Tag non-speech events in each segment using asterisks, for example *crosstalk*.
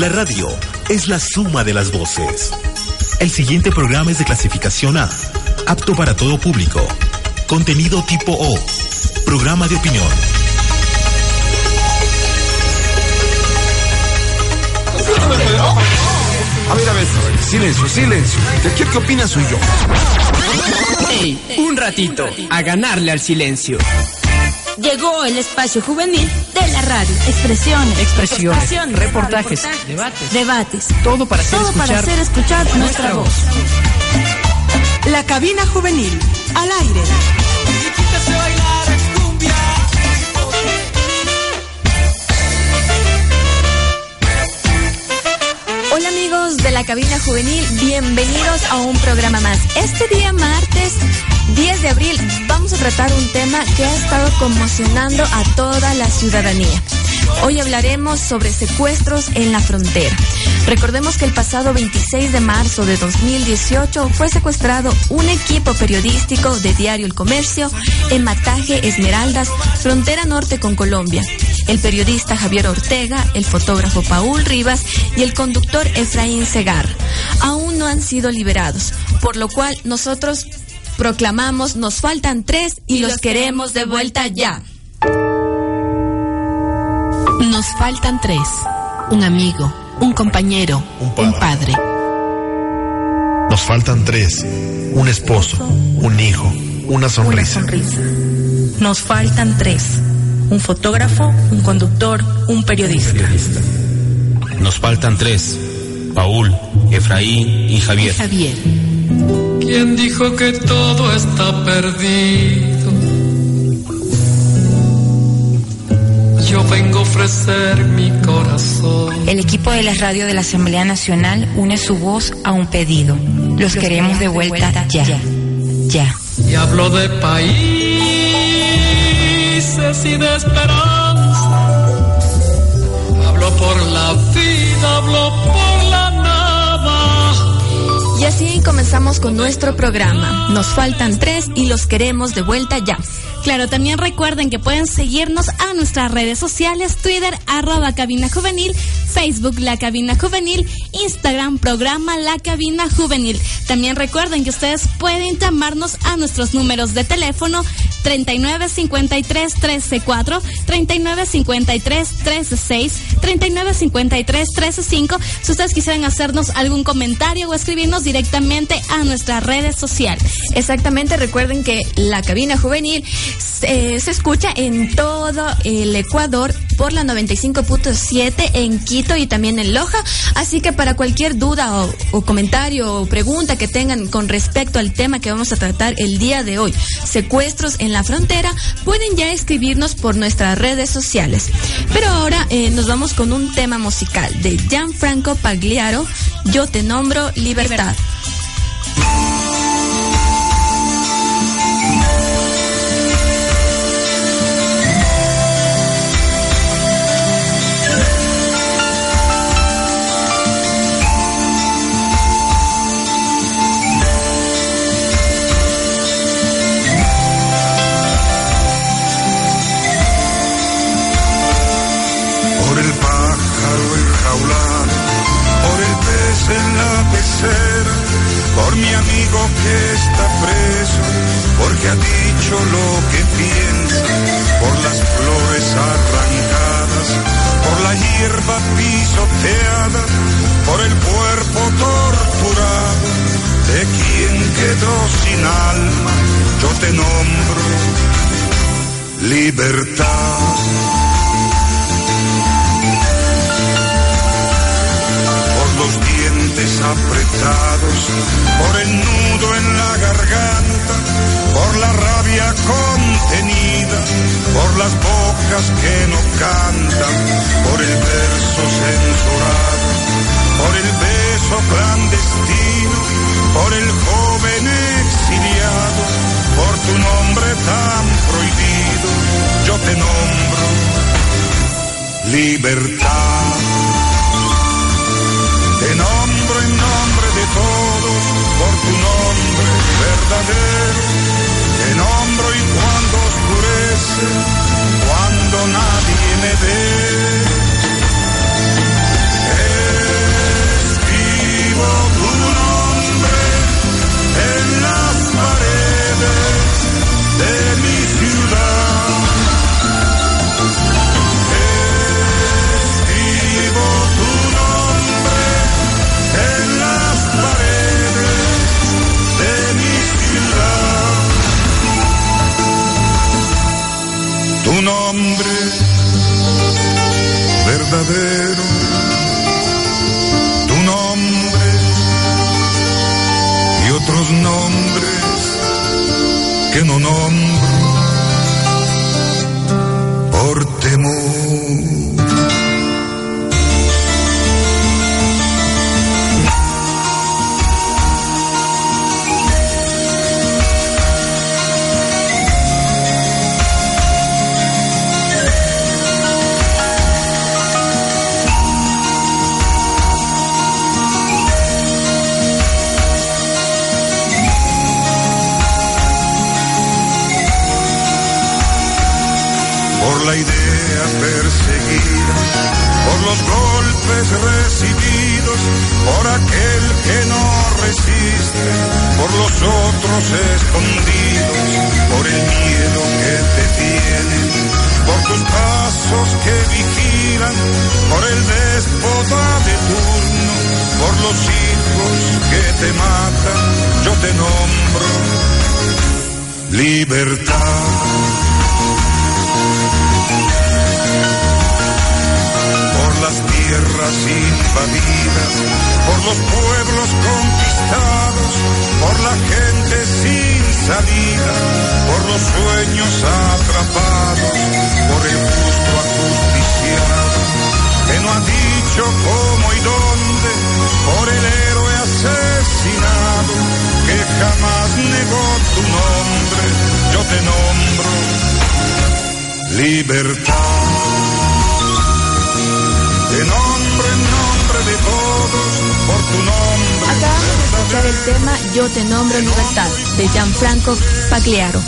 La radio es la suma de las voces. El siguiente programa es de clasificación A, apto para todo público. Contenido tipo O, programa de opinión. A ver, a ver, silencio, silencio. ¿De aquí qué opina soy yo? Ey, un ratito, a ganarle al silencio. Llegó el espacio juvenil de la radio. Expresiones. Expresiones. reportajes, debates. Debates. Todo para hacer Todo escuchar, para hacer escuchar nuestra voz. La cabina juvenil, al aire. De la cabina juvenil, bienvenidos a un programa más. Este día martes 10 de abril vamos a tratar un tema que ha estado conmocionando a toda la ciudadanía. Hoy hablaremos sobre secuestros en la frontera. Recordemos que el pasado 26 de marzo de 2018 fue secuestrado un equipo periodístico de Diario El Comercio en Mataje Esmeraldas, frontera norte con Colombia. El periodista Javier Ortega, el fotógrafo Paul Rivas y el conductor Efraín Segar aún no han sido liberados, por lo cual nosotros proclamamos nos faltan tres y, los queremos de vuelta ya. Nos faltan tres. Un amigo, un compañero, un padre. Nos faltan tres. Un esposo, un hijo, una sonrisa. Nos faltan tres. Un fotógrafo, un conductor, un periodista. Nos faltan tres. Paul, Efraín y Javier. Javier. ¿Quién dijo que todo está perdido? Yo vengo a ofrecer mi corazón. El equipo de la radio de la Asamblea Nacional une su voz a un pedido. Los queremos de vuelta ya. Ya. Y hablo de y de esperanza. Hablo por la vida, hablo por la nada. Y así comenzamos con nuestro programa. Nos faltan tres y los queremos de vuelta ya. Claro, también recuerden que pueden seguirnos a nuestras redes sociales, Twitter, arroba cabina juvenil, Facebook, La Cabina Juvenil, Instagram, programa La Cabina Juvenil. También recuerden que ustedes pueden llamarnos a nuestros números de teléfono 3953 134, 3953 136, 3953 135. Si ustedes quisieran hacernos algún comentario o escribirnos directamente a nuestras redes sociales. Exactamente, recuerden que la cabina juvenil eh, se escucha en todo el Ecuador por la 95.7 en Quito y también en Loja. Así que para cualquier duda o, o, comentario o pregunta que tengan con respecto al tema que vamos a tratar el día de hoy, secuestros en la frontera, pueden ya escribirnos por nuestras redes sociales. Pero ahora eh, nos vamos con un tema musical de Gianfranco Pagliaro, Yo te nombro. Libertad. Salida, por los sueños atrapados, por el justo ajusticiado, que no ha dicho cómo y dónde, por el héroe asesinado, que jamás negó tu nombre, yo te nombro libertad. De nombre en nombre de todos, por tu nombre. El tema Yo te nombro libertad de Gianfranco Pagliaro.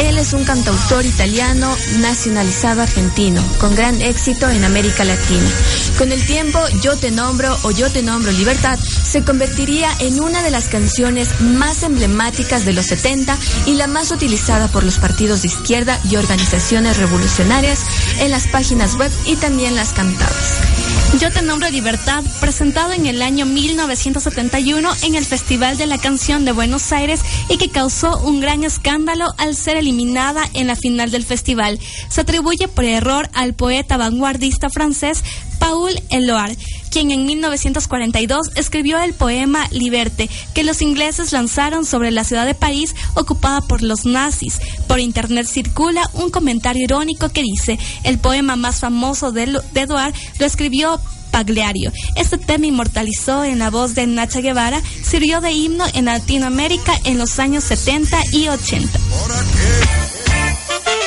Él es un cantautor italiano nacionalizado argentino, con gran éxito en América Latina. Con el tiempo, Yo te nombro o Yo te nombro libertad se convertiría en una de las canciones más emblemáticas de los 70 y la más utilizada por los partidos de izquierda y organizaciones revolucionarias en las páginas web y también las cantadas. Yo te nombro Libertad, presentado en el año 1971 en el Festival de la Canción de Buenos Aires y que causó un gran escándalo al ser eliminada en la final del festival. Se atribuye por error al poeta vanguardista francés Paul Eluard, quien en 1942 escribió el poema Liberte, que los ingleses lanzaron sobre la ciudad de París ocupada por los nazis. Por internet circula un comentario irónico que dice, el poema más famoso de, de lo escribió Pagliario. Este tema inmortalizó en la voz de Nacha Guevara, sirvió de himno en Latinoamérica en los años 70 y 80.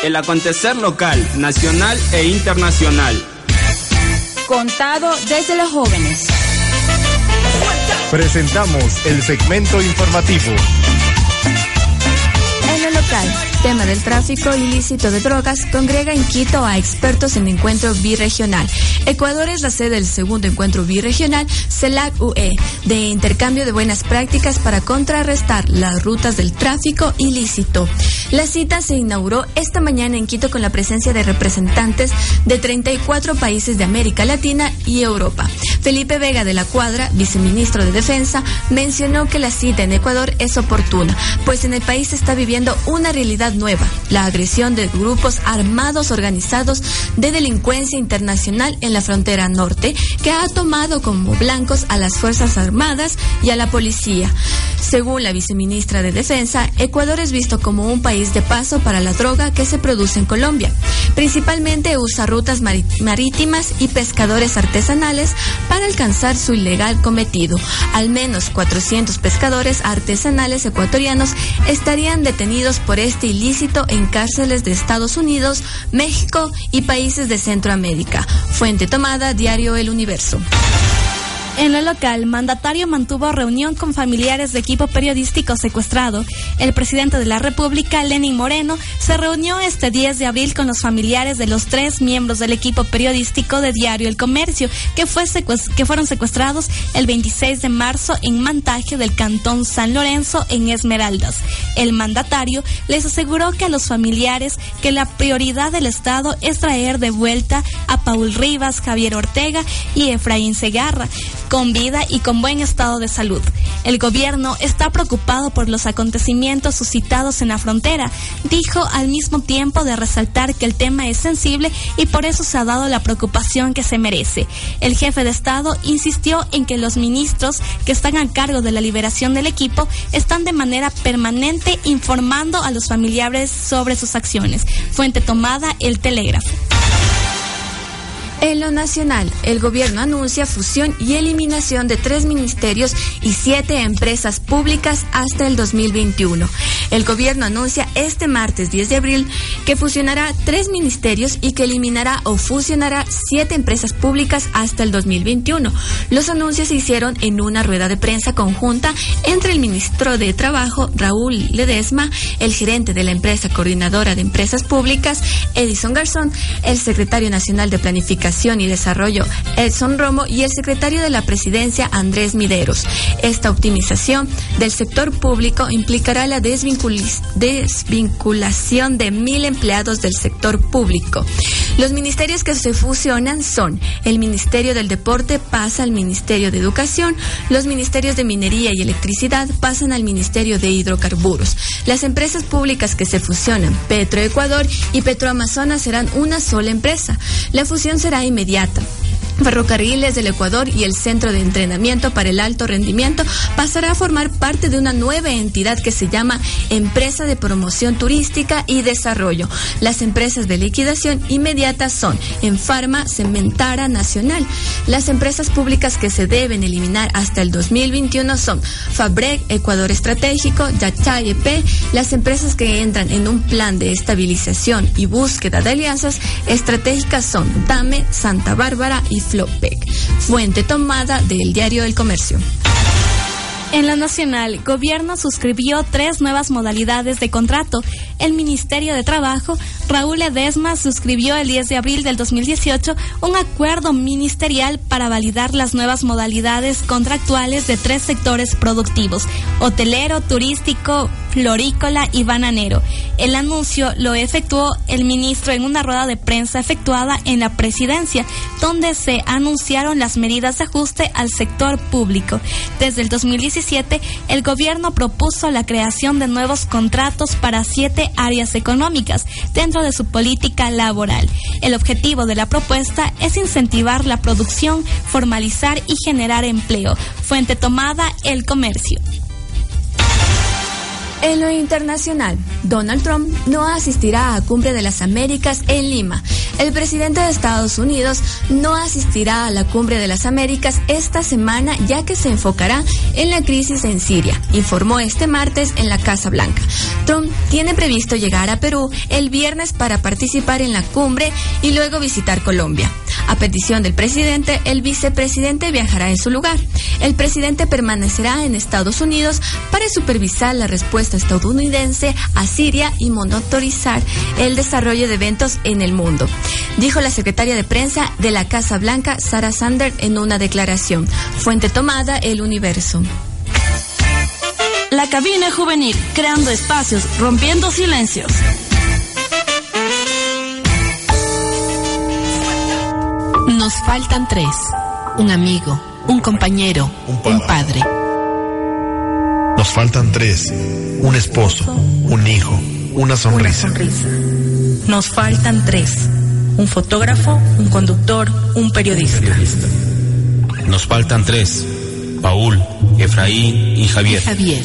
El acontecer local, nacional e internacional. Contado desde los jóvenes. Presentamos el segmento informativo. En lo local, tema del tráfico ilícito de drogas congrega en Quito a expertos en encuentro birregional. Ecuador es la sede del segundo encuentro birregional CELAC-UE de intercambio de buenas prácticas para contrarrestar las rutas del tráfico ilícito. La cita se inauguró esta mañana en Quito con la presencia de representantes de 34 países de América Latina y Europa. Felipe Vega de la Cuadra, viceministro de Defensa, mencionó que la cita en Ecuador es oportuna, pues en el país se está viviendo una realidad nueva, la agresión de grupos armados organizados de delincuencia internacional en la frontera norte, que ha tomado como blancos a las Fuerzas Armadas y a la policía. Según la viceministra de Defensa, Ecuador es visto como un país de paso para la droga que se produce en Colombia. Principalmente usa rutas marítimas y pescadores artesanales para alcanzar su ilegal cometido. Al menos 400 pescadores artesanales ecuatorianos estarían detenidos por este ilícito en cárceles de Estados Unidos, México y países de Centroamérica. Fuente tomada, Diario El Universo. En lo local, mandatario mantuvo reunión con familiares de equipo periodístico secuestrado. El presidente de la República, Lenin Moreno, se reunió este 10 de abril con los familiares de los tres miembros del equipo periodístico de Diario El Comercio, que, que fueron secuestrados el 26 de marzo en Mantaje del Cantón San Lorenzo, en Esmeraldas. El mandatario les aseguró que a los familiares que la prioridad del Estado es traer de vuelta a Paul Rivas, Javier Ortega y Efraín Segarra con vida y con buen estado de salud. El gobierno está preocupado por los acontecimientos suscitados en la frontera, dijo al mismo tiempo de resaltar que el tema es sensible y por eso se ha dado la preocupación que se merece. El jefe de Estado insistió en que los ministros que están a cargo de la liberación del equipo están de manera permanente informando a los familiares sobre sus acciones. Fuente tomada, el telégrafo. En lo nacional, el gobierno anuncia fusión y eliminación de tres ministerios y siete empresas públicas hasta el 2021. El gobierno anuncia este martes 10 de abril que fusionará tres ministerios y que eliminará o fusionará siete empresas públicas hasta el 2021. Los anuncios se hicieron en una rueda de prensa conjunta entre el ministro de Trabajo, Raúl Ledesma, el gerente de la empresa coordinadora de empresas públicas, Edison Garzón, el secretario nacional de Planificación y Desarrollo, Edson Romo, y el secretario de la Presidencia, Andrés Mideros. Esta optimización del sector público implicará la desvinculación de mil empleados del sector público. Los ministerios que se fusionan son el Ministerio del Deporte pasa al Ministerio de Educación, los ministerios de Minería y Electricidad pasan al Ministerio de Hidrocarburos. Las empresas públicas que se fusionan, Petroecuador y Petroamazonas, serán una sola empresa. La fusión será inmediata. Ferrocarriles del Ecuador y el Centro de Entrenamiento para el Alto Rendimiento pasará a formar parte de una nueva entidad que se llama Empresa de Promoción Turística y Desarrollo. Las empresas de liquidación inmediata son en Farma Cementara Nacional. Las empresas públicas que se deben eliminar hasta el 2021 son Fabrec, Ecuador Estratégico, Yachay EP, las empresas que entran en un plan de estabilización y búsqueda de alianzas estratégicas son Dame, Santa Bárbara y Flopec. Fuente tomada del Diario del Comercio. En la nacional, gobierno suscribió tres nuevas modalidades de contrato. El Ministerio de Trabajo, Raúl Edesma, suscribió el 10 de abril del 2018 un acuerdo ministerial para validar las nuevas modalidades contractuales de tres sectores productivos, hotelero, turístico, florícola y bananero. El anuncio lo efectuó el ministro en una rueda de prensa efectuada en la presidencia, donde se anunciaron las medidas de ajuste al sector público. Desde el 2017, el gobierno propuso la creación de nuevos contratos para siete áreas económicas dentro de su política laboral. El objetivo de la propuesta es incentivar la producción, formalizar y generar empleo. Fuente tomada, el comercio. En lo internacional, Donald Trump no asistirá a Cumbre de las Américas en Lima. El presidente de Estados Unidos no asistirá a la Cumbre de las Américas esta semana ya que se enfocará en la crisis en Siria, informó este martes en la Casa Blanca. Trump tiene previsto llegar a Perú el viernes para participar en la cumbre y luego visitar Colombia. A petición del presidente, el vicepresidente viajará en su lugar. El presidente permanecerá en Estados Unidos para supervisar la respuesta estadounidense a Siria y monitorizar el desarrollo de eventos en el mundo, dijo la secretaria de prensa de la Casa Blanca, Sarah Sanders, en una declaración. Fuente tomada, El Universo. La cabina juvenil, creando espacios, rompiendo silencios. Nos faltan tres. Un amigo, un compañero, un padre. Nos faltan tres. Un esposo, un hijo, una sonrisa. Nos faltan tres. Un fotógrafo, un conductor, un periodista. Nos faltan tres. Paul, Efraín y Javier. Javier.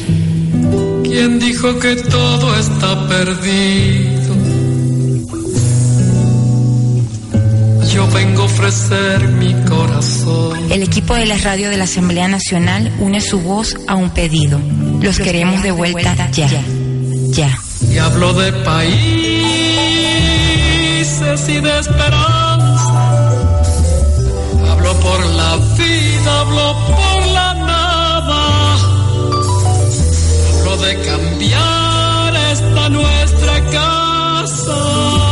¿Quién dijo que todo está perdido? Yo vengo a ofrecer mi corazón. El equipo de la radio de la Asamblea Nacional une su voz a un pedido. Los queremos de vuelta ya. Ya. Y hablo de países y de esperanza. Hablo por la vida, hablo por la nada. Hablo de cambiar esta nuestra casa.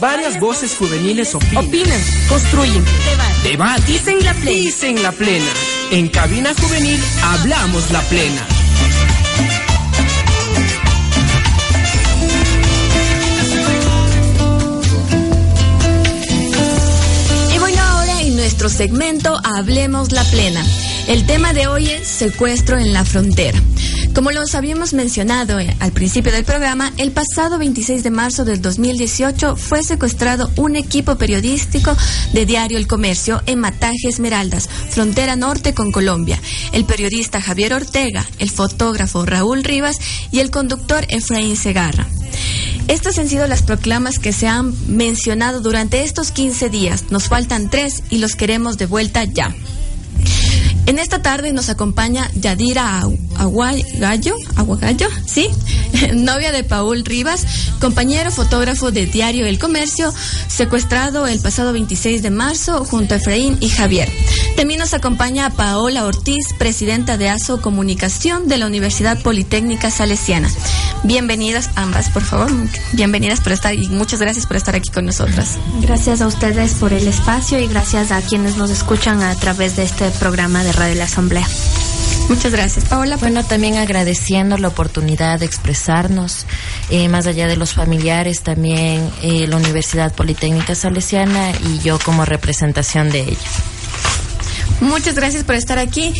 Varias voces juveniles opinan, Opinan, construyen, debaten, dicen la plena. dicen la plena. En cabina juvenil hablamos la plena. Y bueno, ahora en nuestro nuestro segmento Hablemos la Plena. El tema de hoy es secuestro en la frontera. Como los habíamos mencionado eh, al principio del programa, el pasado 26 de marzo del 2018 fue secuestrado un equipo periodístico de Diario El Comercio en Mataje Esmeraldas, frontera norte con Colombia. El periodista Javier Ortega, el fotógrafo Raúl Rivas y el conductor Efraín Segarra. Estas han sido las proclamas que se han mencionado durante estos 15 días. Nos faltan tres y los queremos de vuelta ya. En esta tarde nos acompaña Yadira Aguagallo, Aguagallo, ¿sí? *laughs* Novia de Paul Rivas, compañero fotógrafo de Diario El Comercio, secuestrado el pasado 26 de marzo junto a Efraín y Javier. También nos acompaña Paola Ortiz, presidenta de ASO Comunicación de la Universidad Politécnica Salesiana. Bienvenidas ambas, por favor. Bienvenidas por estar y muchas gracias por estar aquí con nosotras. Gracias a ustedes por el espacio y gracias a quienes nos escuchan a través de este programa de de la Asamblea. Muchas gracias, Paola. Bueno, también agradeciendo la oportunidad de expresarnos, eh, más allá de los familiares, también eh, la Universidad Politécnica Salesiana y yo como representación de ella. Muchas gracias por estar aquí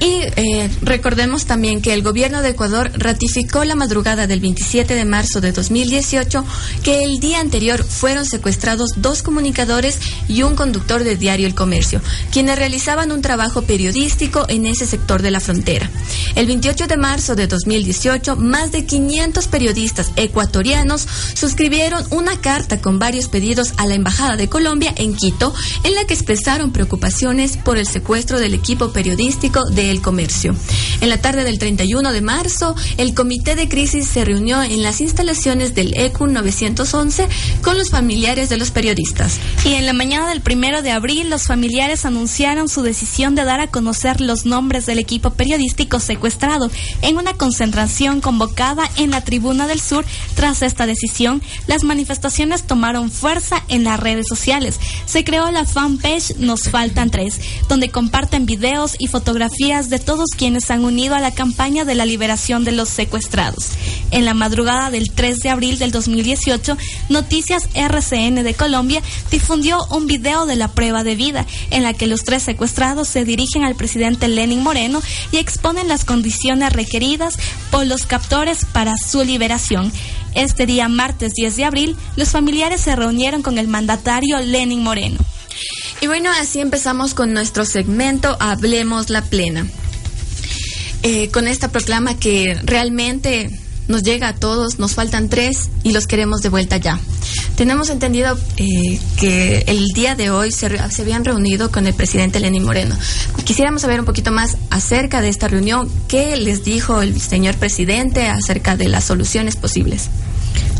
y eh, recordemos también que el gobierno de Ecuador ratificó la madrugada del 27 de marzo de 2018 que el día anterior fueron secuestrados dos comunicadores y un conductor de diario El Comercio, quienes realizaban un trabajo periodístico en ese sector de la frontera. El 28 de marzo de 2018, más de 500 periodistas ecuatorianos suscribieron una carta con varios pedidos a la Embajada de Colombia en Quito, en la que expresaron preocupaciones por el secuestro del equipo periodístico de El Comercio. En la tarde del 31 de marzo, el comité de crisis se reunió en las instalaciones del ECU 911 con los familiares de los periodistas. Y en la mañana del primero de abril, los familiares anunciaron su decisión de dar a conocer los nombres del equipo periodístico secuestrado en una concentración convocada en la Tribuna del Sur. Tras esta decisión, las manifestaciones tomaron fuerza en las redes sociales. Se creó la fanpage Nos Faltan Tres, donde comparten videos y fotografías de todos quienes se han unido a la campaña de la liberación de los secuestrados. En la madrugada del 3 de abril del 2018, Noticias RCN de Colombia difundió un video de la prueba de vida en la que los tres secuestrados se dirigen al presidente Lenin Moreno y exponen las condiciones requeridas por los captores para su liberación. Este día, martes 10 de abril, los familiares se reunieron con el mandatario Lenin Moreno. Y bueno, así empezamos con nuestro segmento Hablemos la Plena. Eh, con esta proclama que realmente nos llega a todos, nos faltan tres y los queremos de vuelta ya. Tenemos entendido eh, que el día de hoy se, se, habían reunido con el presidente Lenín Moreno. Quisiéramos saber un poquito más acerca de esta reunión, qué les dijo el señor presidente acerca de las soluciones posibles.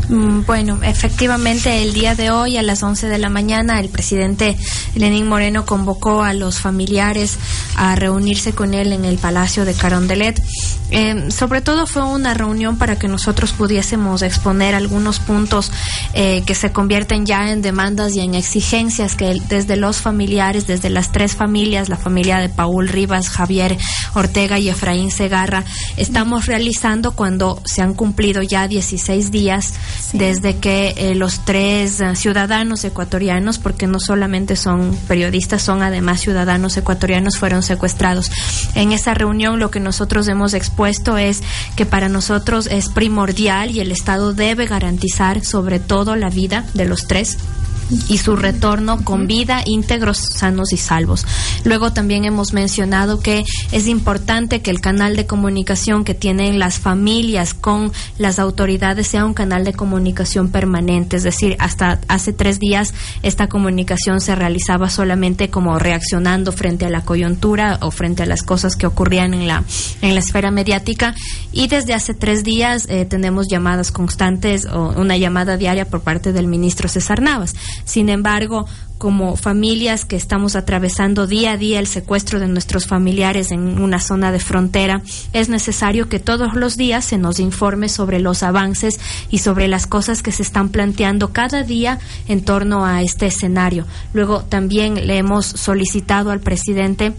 Mm, bueno, efectivamente el día de hoy a las 11 de la mañana el presidente Lenín Moreno convocó a los familiares a reunirse con él en el Palacio de Carondelet. Eh, sobre todo fue una reunión para que nosotros pudiésemos exponer algunos puntos eh, que se convierten ya en demandas y en exigencias que desde los familiares, desde las tres familias, la familia de Paul Rivas, Javier Ortega y Efraín Segarra, estamos realizando cuando se han cumplido ya 16 días desde que eh, los tres eh, ciudadanos ecuatorianos, porque no solamente son periodistas, son además ciudadanos ecuatorianos, fueron secuestrados. En esa reunión lo que nosotros hemos expuesto es que para nosotros es primordial y el Estado debe garantizar sobre todo la vida de los tres y su retorno con vida, íntegros, sanos y salvos. Luego también hemos mencionado que es importante que el canal de comunicación que tienen las familias con las autoridades sea un canal de comunicación permanente, es decir, hasta hace tres días esta comunicación se realizaba solamente como reaccionando frente a la coyuntura o frente a las cosas que ocurrían en la en la esfera mediática y desde hace tres días eh, tenemos llamadas constantes o una llamada diaria por parte del ministro César Navas. Sin embargo, como familias que estamos atravesando día a día el secuestro de nuestros familiares en una zona de frontera, es necesario que todos los días se nos informe sobre los avances y sobre las cosas que se están planteando cada día en torno a este escenario. Luego también le hemos solicitado al presidente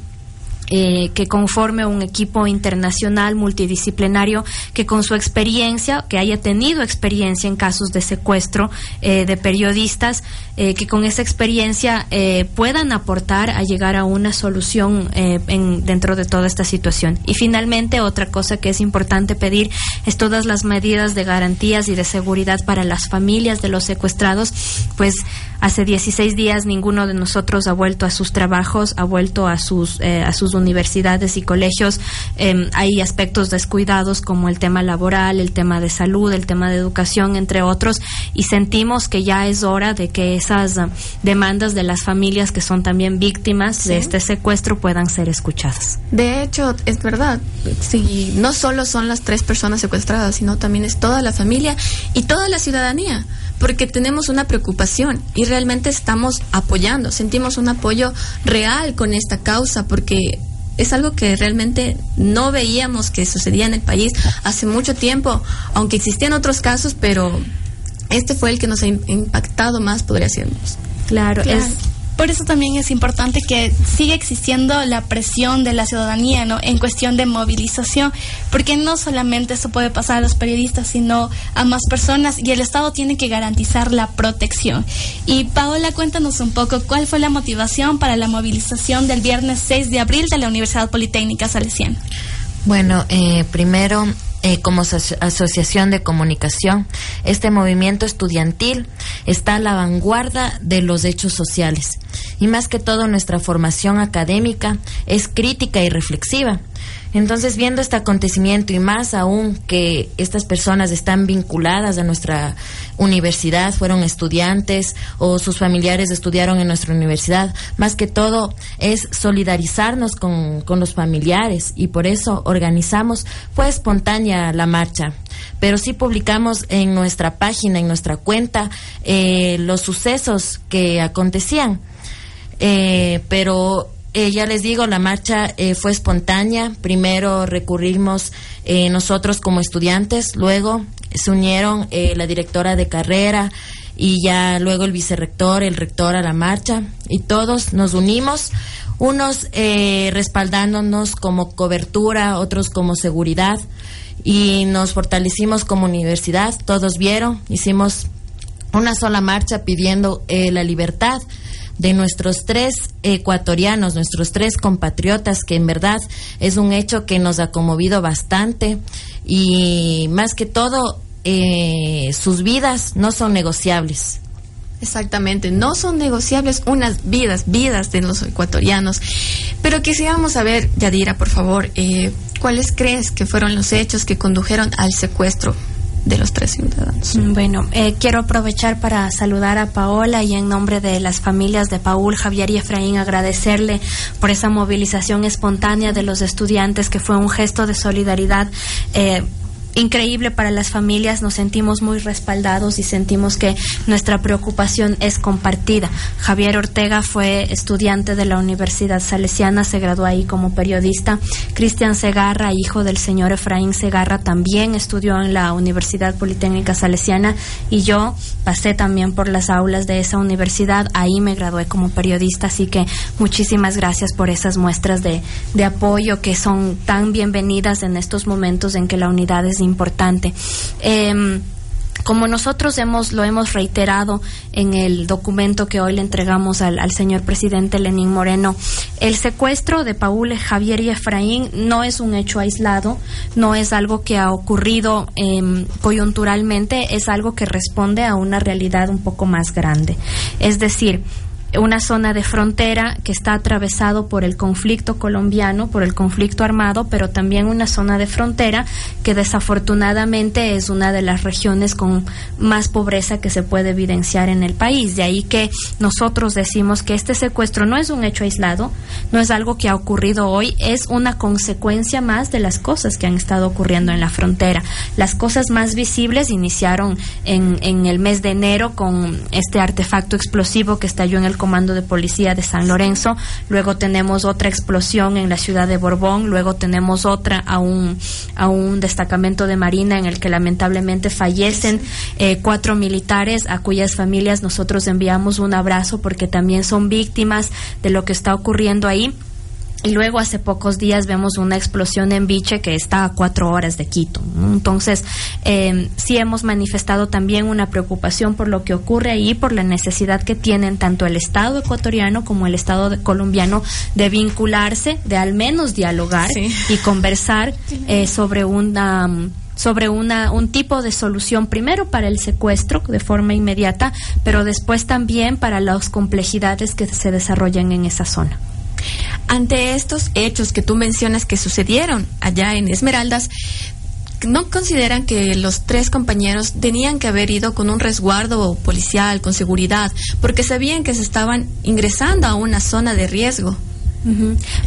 eh, que conforme un equipo internacional multidisciplinario que con su experiencia, que haya tenido experiencia en casos de secuestro eh, de periodistas, eh, que con esa experiencia puedan aportar a llegar a una solución en, dentro de toda esta situación. Y finalmente, otra cosa que es importante pedir es todas las medidas de garantías y de seguridad para las familias de los secuestrados, pues hace 16 días ninguno de nosotros ha vuelto a sus trabajos, ha vuelto a sus, a sus universidades y colegios. Em, hay aspectos descuidados como el tema laboral, el tema de salud, el tema de educación, entre otros, y sentimos que ya es hora de que esas ah, demandas de las familias que son también víctimas de este secuestro puedan ser escuchadas. De hecho, es verdad, sí, no solo son las tres personas secuestradas, sino también es toda la familia y toda la ciudadanía porque tenemos una preocupación y realmente estamos apoyando, sentimos un apoyo real con esta causa porque es algo que realmente no veíamos que sucedía en el país hace mucho tiempo, aunque existían otros casos, pero este fue el que nos ha impactado más, podría ser. Claro, claro. Es por eso también es importante que siga existiendo la presión de la ciudadanía, ¿no? En cuestión de movilización, porque no solamente eso puede pasar a los periodistas, sino a más personas y el Estado tiene que garantizar la protección. Y Paola, cuéntanos un poco cuál fue la motivación para la movilización del viernes 6 de abril de la Universidad Politécnica Salesiana. Bueno, eh, primero eh, como asociación de comunicación, este movimiento estudiantil está a la vanguardia de los hechos sociales y más que todo nuestra formación académica es crítica y reflexiva. Entonces, viendo este acontecimiento y más aún que estas personas están vinculadas a nuestra universidad, fueron estudiantes o sus familiares estudiaron en nuestra universidad, más que todo es solidarizarnos con, los familiares y por eso organizamos, fue espontánea la marcha, pero sí publicamos en nuestra página, en nuestra cuenta, eh, los sucesos que acontecían. Eh, pero eh, ya les digo, la marcha eh, fue espontánea. Primero recurrimos eh, nosotros como estudiantes, luego se unieron la directora de carrera y ya luego el vicerrector, el rector a la marcha y todos nos unimos, unos respaldándonos como cobertura, otros como seguridad y nos fortalecimos como universidad. Todos vieron, hicimos una sola marcha pidiendo la libertad de nuestros tres ecuatorianos, nuestros tres compatriotas, que en verdad es un hecho que nos ha conmovido bastante y más que todo eh, sus vidas no son negociables. Exactamente, no son negociables unas vidas, vidas de los ecuatorianos. Pero quisiéramos saber, Yadira, por favor, eh, ¿cuáles crees que fueron los hechos que condujeron al secuestro de los tres ciudadanos. Bueno, eh, quiero aprovechar para saludar a Paola y en nombre de las familias de Paul, Javier y Efraín agradecerle por esa movilización espontánea de los estudiantes que fue un gesto de solidaridad. Eh, increíble para las familias, nos sentimos muy respaldados y sentimos que nuestra preocupación es compartida. Javier Ortega fue estudiante de la Universidad Salesiana, se graduó ahí como periodista. Cristian Segarra, hijo del señor Efraín Segarra, también estudió en la Universidad Politécnica Salesiana y yo pasé también por las aulas de esa universidad, ahí me gradué como periodista, así que muchísimas gracias por esas muestras de, de apoyo que son tan bienvenidas en estos momentos en que la unidad es importante. Em, como nosotros hemos lo hemos reiterado en el documento que hoy le entregamos al, señor presidente Lenín Moreno, el secuestro de Paul, Javier y Efraín no es un hecho aislado, no es algo que ha ocurrido em, coyunturalmente, es algo que responde a una realidad un poco más grande. Es decir, una zona de frontera que está atravesado por el conflicto colombiano, por el conflicto armado, pero también una zona de frontera que desafortunadamente es una de las regiones con más pobreza que se puede evidenciar en el país. De ahí que nosotros decimos que este secuestro no es un hecho aislado, no es algo que ha ocurrido hoy, es una consecuencia más de las cosas que han estado ocurriendo en la frontera. Las cosas más visibles iniciaron en, en el mes de enero con este artefacto explosivo que estalló en el Comando de Policía de San Lorenzo, luego tenemos otra explosión en la ciudad de Borbón, luego tenemos otra a un, a un destacamento de Marina en el que lamentablemente fallecen eh, cuatro militares a cuyas familias nosotros enviamos un abrazo porque también son víctimas de lo que está ocurriendo ahí y luego hace pocos días vemos una explosión en Biche que está a cuatro horas de Quito. Entonces, eh, sí hemos manifestado también una preocupación por lo que ocurre ahí, por la necesidad que tienen tanto el Estado ecuatoriano como el Estado colombiano de vincularse, de al menos dialogar y conversar eh, sobre una sobre una, un tipo de solución, primero para el secuestro de forma inmediata, pero después también para las complejidades que se desarrollan en esa zona. Ante estos hechos que tú mencionas que sucedieron allá en Esmeraldas, ¿no consideran que los tres compañeros tenían que haber ido con un resguardo policial, con seguridad, porque sabían que se estaban ingresando a una zona de riesgo?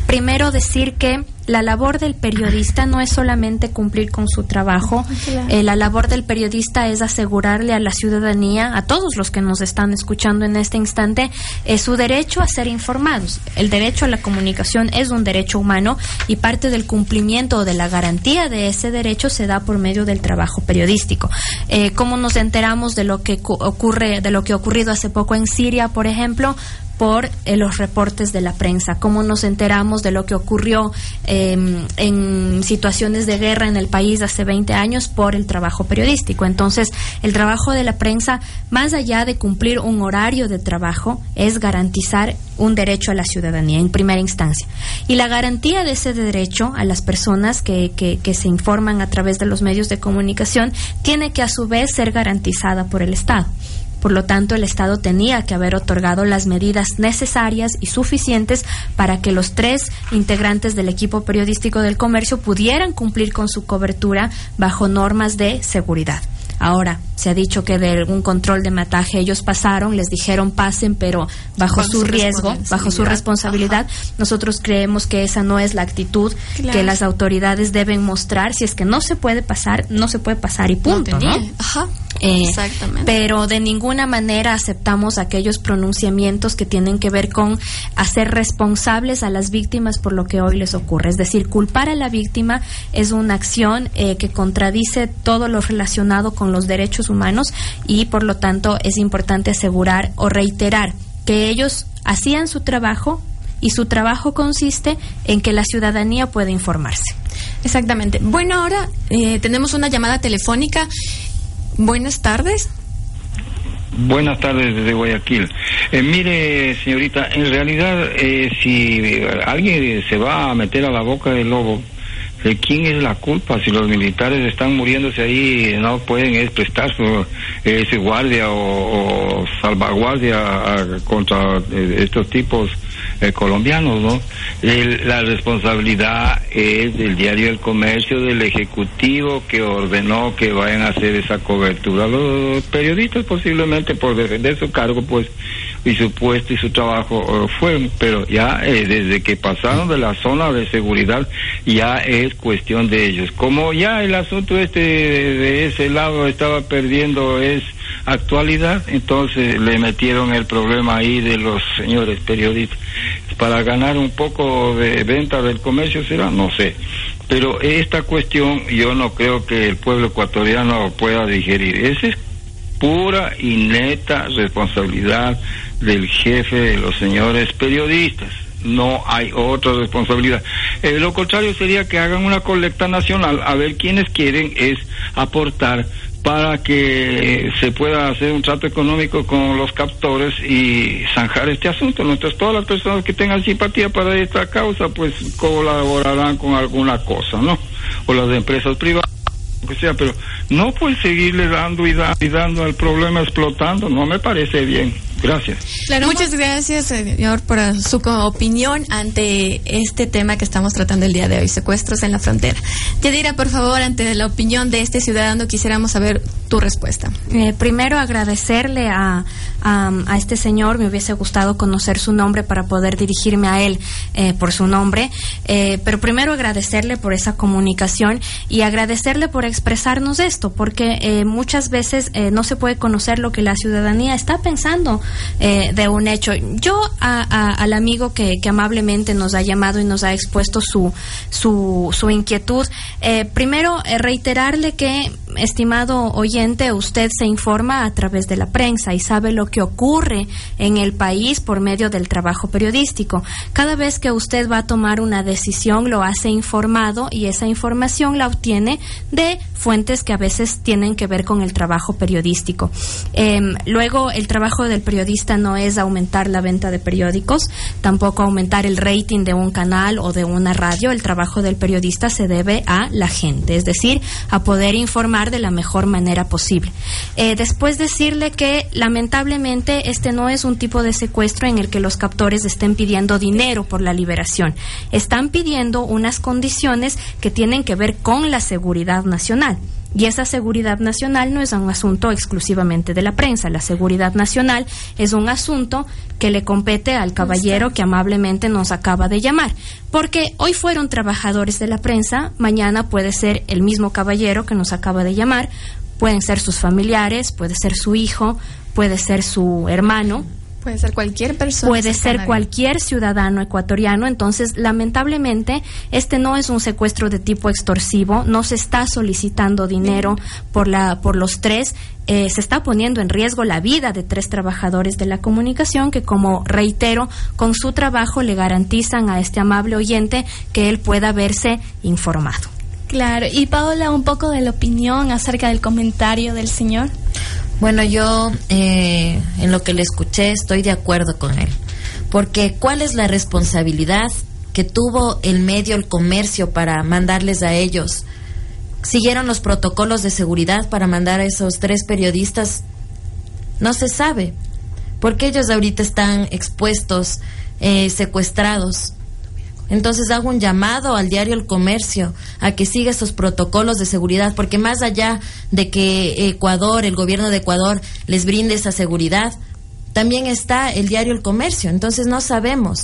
Primero decir que la labor del periodista no es solamente cumplir con su trabajo, eh, la labor del periodista es asegurarle a la ciudadanía, a todos los que nos están escuchando en este instante, eh, su derecho a ser informados. El derecho a la comunicación es un derecho humano y parte del cumplimiento o de la garantía de ese derecho se da por medio del trabajo periodístico. Eh, ¿Cómo nos enteramos de lo que ocurre, de lo que ha ocurrido hace poco en Siria, por ejemplo? Por eh, los reportes de la prensa, cómo nos enteramos de lo que ocurrió em, en situaciones de guerra en el país hace 20 años por el trabajo periodístico. Entonces, el trabajo de la prensa, más allá de cumplir un horario de trabajo, es garantizar un derecho a la ciudadanía en primera instancia. Y la garantía de ese derecho a las personas que, que, que se informan a través de los medios de comunicación tiene que a su vez ser garantizada por el Estado. Por lo tanto, el Estado tenía que haber otorgado las medidas necesarias y suficientes para que los tres integrantes del equipo periodístico del comercio pudieran cumplir con su cobertura bajo normas de seguridad. Ahora, se ha dicho que de algún control de mataje ellos pasaron, les dijeron pasen, pero bajo su, riesgo, bajo su responsabilidad. Nosotros creemos que esa no es la actitud que las autoridades deben mostrar. Si es que no se puede pasar, no se puede pasar y punto, ¿no? Ajá. Eh, Exactamente. Pero de ninguna manera aceptamos aquellos pronunciamientos que tienen que ver con hacer responsables a las víctimas por lo que hoy les ocurre. Es decir, culpar a la víctima es una acción eh, que contradice todo lo relacionado con los derechos humanos y por lo tanto es importante asegurar o reiterar que ellos hacían su trabajo y su trabajo consiste en que la ciudadanía pueda informarse. Exactamente. Bueno, ahora eh, tenemos una llamada telefónica. Buenas tardes. Buenas tardes desde Guayaquil. Eh, mire, señorita, en realidad, eh, si alguien se va a meter a la boca del lobo, ¿De quién es la culpa? Si los militares están muriéndose ahí, no pueden prestar su ese guardia o, salvaguardia contra eh, estos tipos eh, colombianos, ¿no? la responsabilidad es del diario El Comercio, del Ejecutivo que ordenó que vayan a hacer esa cobertura. Los periodistas posiblemente por defender su cargo, pues y su puesto y su trabajo eh, fueron, pero ya eh, desde que pasaron de la zona de seguridad ya es cuestión de ellos. Como ya el asunto este de, ese lado estaba perdiendo es actualidad, entonces le metieron el problema ahí de los señores periodistas para ganar un poco de venta del comercio será, no sé. Pero esta cuestión yo no creo que el pueblo ecuatoriano pueda digerir. Esa es pura y neta responsabilidad del jefe de los señores periodistas. No hay otra responsabilidad. Eh, lo contrario sería que hagan una colecta nacional a ver quiénes quieren es aportar para que se pueda hacer un trato económico con los captores y zanjar este asunto. Entonces, todas las personas que tengan simpatía para esta causa, pues colaborarán con alguna cosa, ¿no? O las empresas privadas, que sea, pero no pues seguirle dando y, y dando al problema explotando, no me parece bien. Gracias. Muchas gracias, señor, por su opinión ante este tema que estamos tratando el día de hoy, secuestros en la frontera. Yadira, por favor, ante la opinión de este ciudadano, quisiéramos saber tu respuesta. Eh, primero, agradecerle a, a, este señor, me hubiese gustado conocer su nombre para poder dirigirme a él eh, por su nombre, eh, pero primero agradecerle por esa comunicación y agradecerle por expresarnos esto, porque muchas veces no se puede conocer lo que la ciudadanía está pensando eh, de un hecho. Yo al amigo que, amablemente nos ha llamado y nos ha expuesto su, su, su inquietud, eh, primero eh, reiterarle que, estimado oyente, usted se informa a través de la prensa y sabe lo que ocurre en el país por medio del trabajo periodístico. Cada vez que usted va a tomar una decisión, lo hace informado y esa información la obtiene de fuentes que a veces tienen que ver con el trabajo periodístico. Em, luego, el trabajo del periodista no es aumentar la venta de periódicos, tampoco aumentar el rating de un canal o de una radio. El trabajo del periodista se debe a la gente, es decir, a poder informar de la mejor manera posible. Eh, después decirle que lamentablemente este no es un tipo de secuestro en el que los captores estén pidiendo dinero por la liberación. Están pidiendo unas condiciones que tienen que ver con la seguridad nacional. Y esa seguridad nacional no es un asunto exclusivamente de la prensa. La seguridad nacional es un asunto que le compete al caballero que amablemente nos acaba de llamar. Porque hoy fueron trabajadores de la prensa, mañana puede ser el mismo caballero que nos acaba de llamar, pueden ser sus familiares, puede ser su hijo, puede ser su hermano, Puede ser cualquier persona. Puede ser cualquier ciudadano ecuatoriano. Entonces, lamentablemente, este no es un secuestro de tipo extorsivo. No se está solicitando dinero por, la, por los tres. Eh, se está poniendo en riesgo la vida de tres trabajadores de la comunicación que, como reitero, con su trabajo le garantizan a este amable oyente que él pueda verse informado. Claro. Y Paola, un poco de la opinión acerca del comentario del señor. Bueno, yo eh, en lo que le escuché estoy de acuerdo con él. Porque ¿cuál es la responsabilidad que tuvo el medio, el comercio para mandarles a ellos? ¿Siguieron los protocolos de seguridad para mandar a esos tres periodistas? No se sabe. Porque ellos ahorita están expuestos, eh, secuestrados. Entonces hago un llamado al diario El Comercio a que siga esos protocolos de seguridad, porque más allá de que Ecuador, el gobierno de Ecuador, les brinde esa seguridad, también está el diario El Comercio. Entonces no sabemos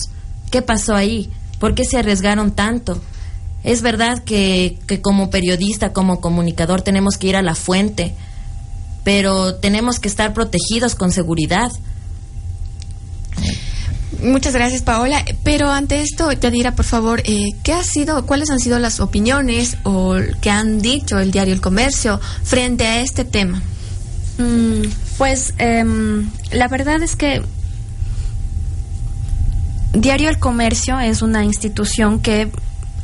qué pasó ahí, por qué se arriesgaron tanto. Es verdad que, que como periodista, como comunicador, tenemos que ir a la fuente, pero tenemos que estar protegidos con seguridad. Muchas gracias, Paola. Pero ante esto, te dirá, por favor, eh, ¿qué ha sido, cuáles han sido las opiniones o que han dicho el diario El Comercio frente a este tema? Mm, pues em, la verdad es que Diario El Comercio es una institución que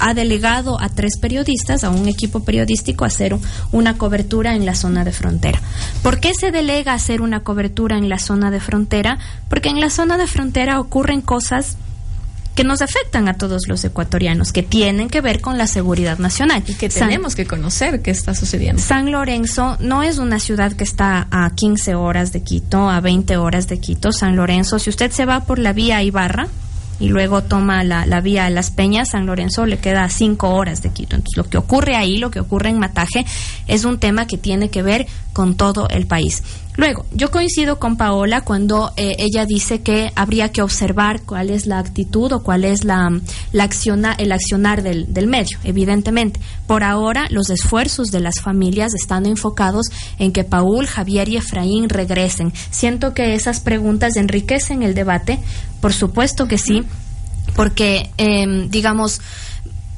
ha delegado a tres periodistas, a un equipo periodístico, a hacer una cobertura en la zona de frontera. ¿Por qué se delega hacer una cobertura en la zona de frontera? Porque en la zona de frontera ocurren cosas que nos afectan a todos los ecuatorianos, que tienen que ver con la seguridad nacional. Y que tenemos que conocer qué está sucediendo. San Lorenzo no es una ciudad que está a 15 horas de Quito, a 20 horas de Quito. San Lorenzo, si usted se va por la vía Ibarra, y luego toma la, la vía a Las Peñas, San Lorenzo le queda a cinco horas de Quito. Entonces, lo que ocurre ahí, lo que ocurre en Mataje, es un tema que tiene que ver con todo el país. Luego, yo coincido con Paola cuando eh, ella dice que habría que observar cuál es la actitud o cuál es la, la acciona, el accionar del, del medio, evidentemente. Por ahora, los esfuerzos de las familias están enfocados en que Paul, Javier y Efraín regresen. Siento que esas preguntas enriquecen el debate, por supuesto que sí, porque, eh, digamos,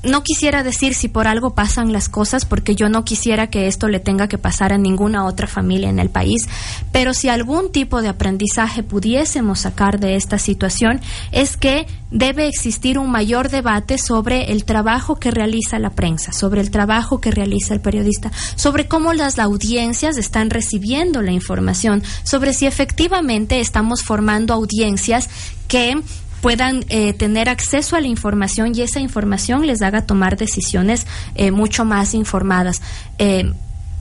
no quisiera decir si por algo pasan las cosas, porque yo no quisiera que esto le tenga que pasar a ninguna otra familia en el país, pero si algún tipo de aprendizaje pudiésemos sacar de esta situación es que debe existir un mayor debate sobre el trabajo que realiza la prensa, sobre el trabajo que realiza el periodista, sobre cómo las audiencias están recibiendo la información, sobre si efectivamente estamos formando audiencias que puedan eh, tener acceso a la información y esa información les haga tomar decisiones eh, mucho más informadas. Eh,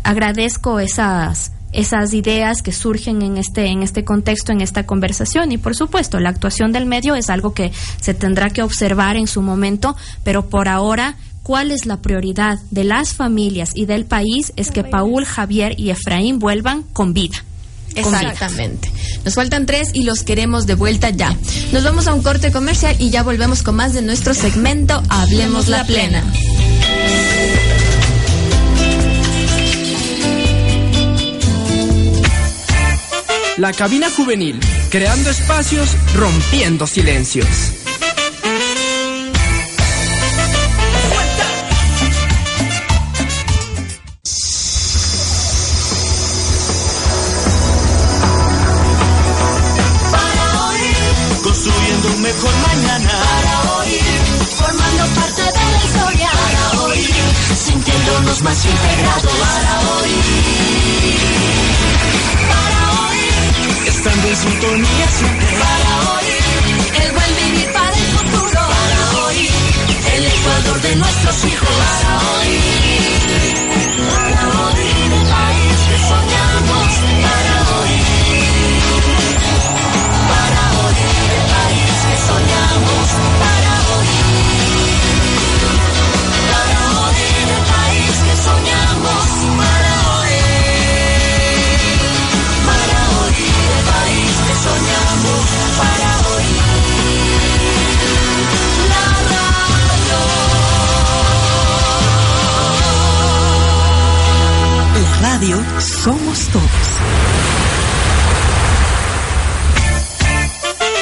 agradezco esas esas ideas que surgen en este en este contexto en esta conversación y por supuesto la actuación del medio es algo que se tendrá que observar en su momento pero por ahora cuál es la prioridad de las familias y del país es que Paul, Javier y Efraín vuelvan con vida. Exactamente. Nos faltan tres y los queremos de vuelta ya. Nos vamos a un corte comercial y ya volvemos con más de nuestro segmento Hablemos la Plena. La cabina juvenil, creando espacios, rompiendo silencios.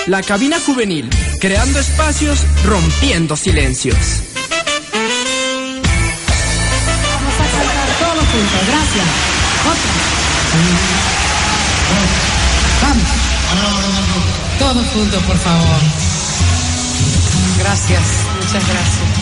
La cabina juvenil, creando espacios, rompiendo silencios. Vamos a cantar todos juntos, gracias. Otra. Vamos. Todos juntos, por favor. Gracias, muchas gracias.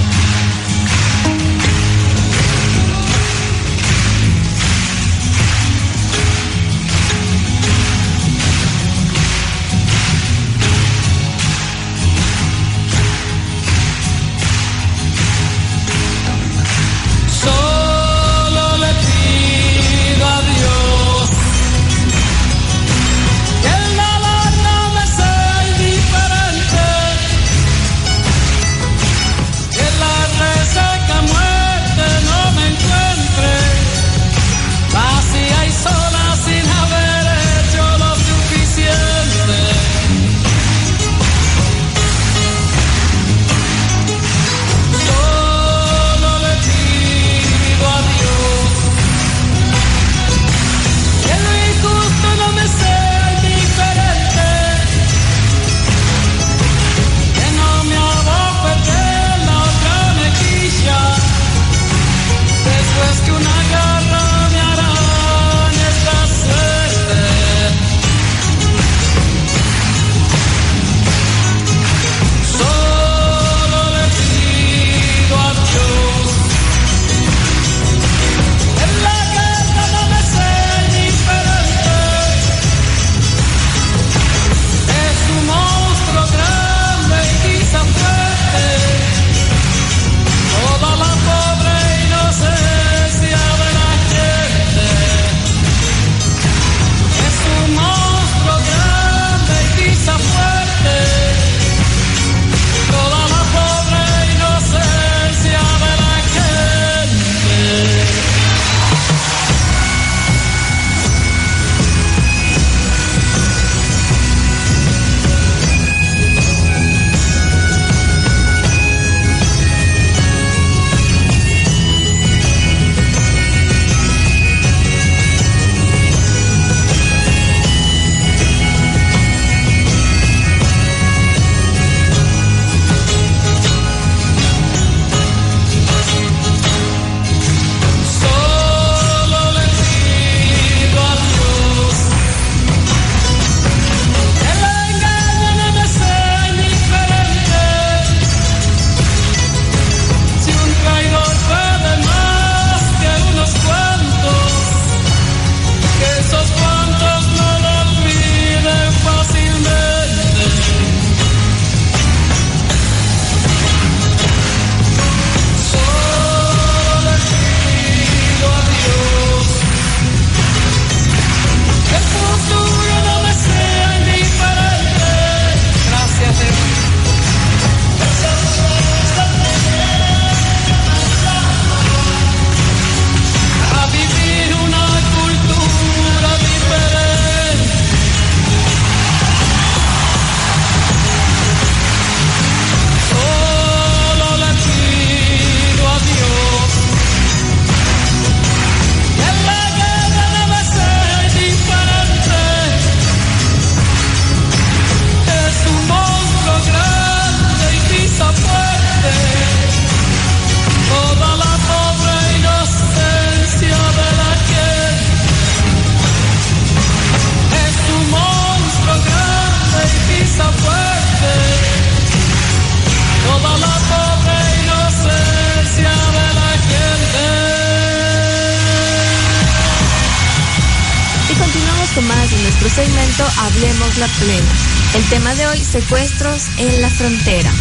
Hablemos la Plena. El tema de hoy, secuestros en la frontera.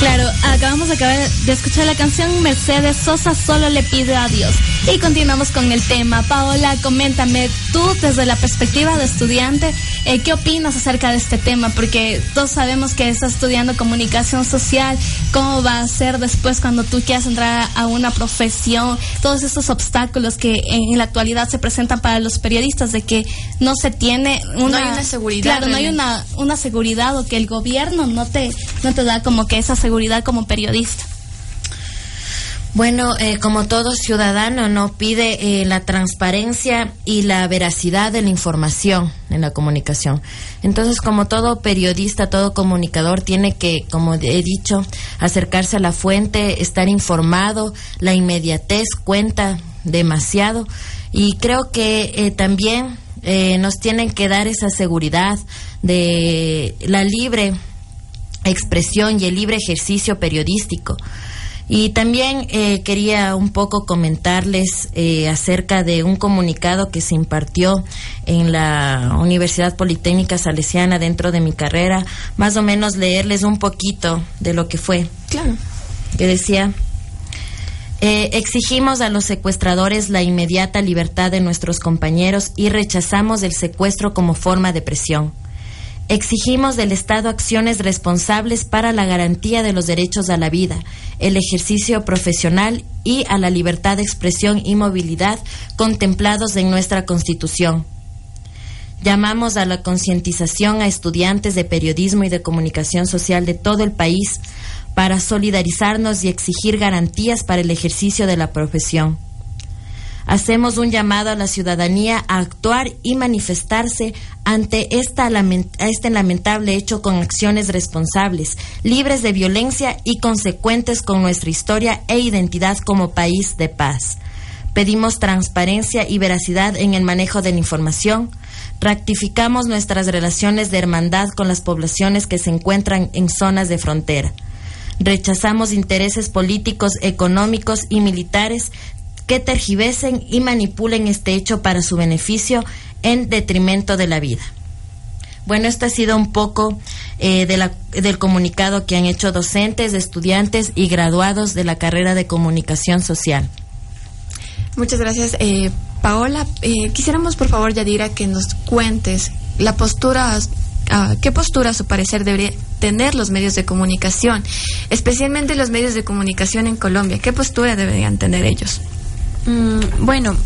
Claro, acabamos de acabar de escuchar la canción Mercedes Sosa solo le pide a Dios. Y continuamos con el tema. Paola, coméntame, tú desde la perspectiva de estudiante, eh, ¿qué opinas acerca de este tema? Porque todos sabemos que estás estudiando comunicación social, ¿cómo va a ser después cuando tú quieras entrar a una profesión? Todos esos obstáculos que en la actualidad se presentan para los periodistas de que no se tiene una, No hay una seguridad Claro, no hay una, una seguridad o que el gobierno no te, no te da como que esa seguridad como periodista. Bueno, eh, como todo ciudadano, no pide eh, la transparencia y la veracidad de la información en la comunicación. Entonces, como todo periodista, todo comunicador tiene que, como he dicho, acercarse a la fuente, estar informado. La inmediatez cuenta demasiado y creo que eh, también eh, nos tienen que dar esa seguridad de la libre expresión y el libre ejercicio periodístico. Y también eh, quería un poco comentarles eh, acerca de un comunicado que se impartió en la Universidad Politécnica Salesiana dentro de mi carrera, más o menos leerles un poquito de lo que fue. Claro. Que decía, eh, exigimos a los secuestradores la inmediata libertad de nuestros compañeros y rechazamos el secuestro como forma de presión. Exigimos del Estado acciones responsables para la garantía de los derechos a la vida, el ejercicio profesional y a la libertad de expresión y movilidad contemplados en nuestra Constitución. Llamamos a la concientización a estudiantes de periodismo y de comunicación social de todo el país para solidarizarnos y exigir garantías para el ejercicio de la profesión. Hacemos un llamado a la ciudadanía a actuar y manifestarse ante este lamentable hecho con acciones responsables, libres de violencia y consecuentes con nuestra historia e identidad como país de paz. Pedimos transparencia y veracidad en el manejo de la información. Rectificamos nuestras relaciones de hermandad con las poblaciones que se encuentran en zonas de frontera. Rechazamos intereses políticos, económicos y militares que tergivesen y manipulen este hecho para su beneficio en detrimento de la vida. Bueno, esto ha sido un poco eh, de la- del comunicado que han hecho docentes, estudiantes y graduados de la carrera de comunicación social. Muchas gracias, eh, Paola. Eh, quisiéramos, por favor, Yadira, que nos cuentes la postura, ah, qué postura, a su parecer, debería tener los medios de comunicación, especialmente los medios de comunicación en Colombia. ¿Qué postura deberían tener ellos? Mm, bueno,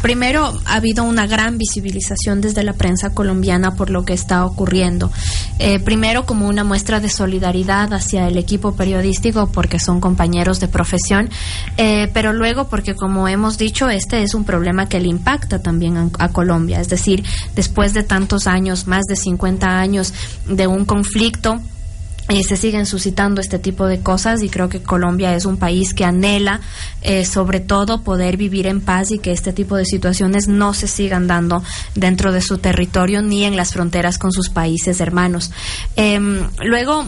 primero ha habido una gran visibilización desde la prensa colombiana por lo que está ocurriendo. Eh, primero como una muestra de solidaridad hacia el equipo periodístico porque son compañeros de profesión, eh, pero luego porque como hemos dicho, este es un problema que le impacta también a, Colombia. Es decir, después de tantos años, más de 50 años de un conflicto, eh, se siguen suscitando este tipo de cosas y creo que Colombia es un país que anhela eh, sobre todo poder vivir en paz y que este tipo de situaciones no se sigan dando dentro de su territorio ni en las fronteras con sus países hermanos. Em, luego,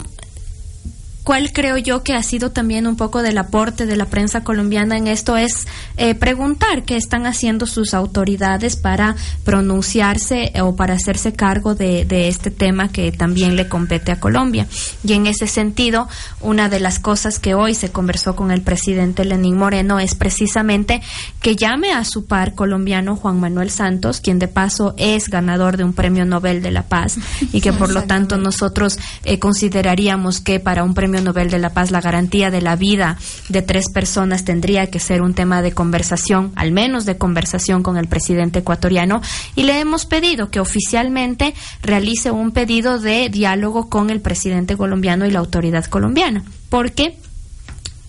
¿Cuál creo yo que ha sido también un poco del aporte de la prensa colombiana en esto? Es eh, preguntar qué están haciendo sus autoridades para pronunciarse eh, o para hacerse cargo de, de este tema que también le compete a Colombia. Y en ese sentido, una de las cosas que hoy se conversó con el presidente Lenín Moreno es precisamente que llame a su par colombiano Juan Manuel Santos, quien de paso es ganador de un premio Nobel de la Paz y que por lo tanto nosotros eh, consideraríamos que para un premio Nobel de la Paz la garantía de la vida de tres personas tendría que ser un tema de conversación, al menos de conversación con el presidente ecuatoriano y le hemos pedido que oficialmente realice un pedido de diálogo con el presidente colombiano y la autoridad colombiana. Porque